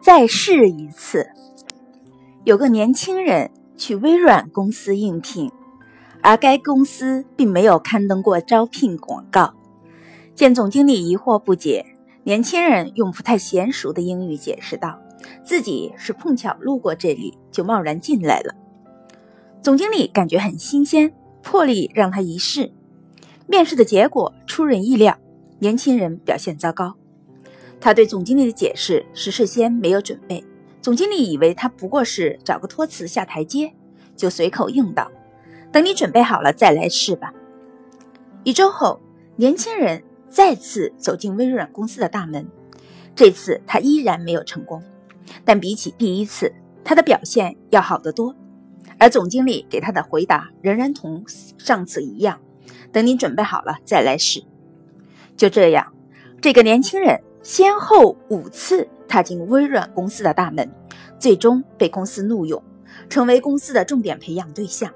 再试一次。有个年轻人去微软公司应聘，而该公司并没有刊登过招聘广告。见总经理疑惑不解，年轻人用不太娴熟的英语解释道：“自己是碰巧路过这里，就贸然进来了。”总经理感觉很新鲜，破例让他一试。面试的结果出人意料，年轻人表现糟糕。他对总经理的解释是事先没有准备。总经理以为他不过是找个托词下台阶，就随口应道：“等你准备好了再来试吧。”一周后，年轻人再次走进微软公司的大门，这次他依然没有成功，但比起第一次，他的表现要好得多。而总经理给他的回答仍然同上次一样：“等你准备好了再来试。”就这样，这个年轻人先后五次。踏进微软公司的大门，最终被公司录用，成为公司的重点培养对象。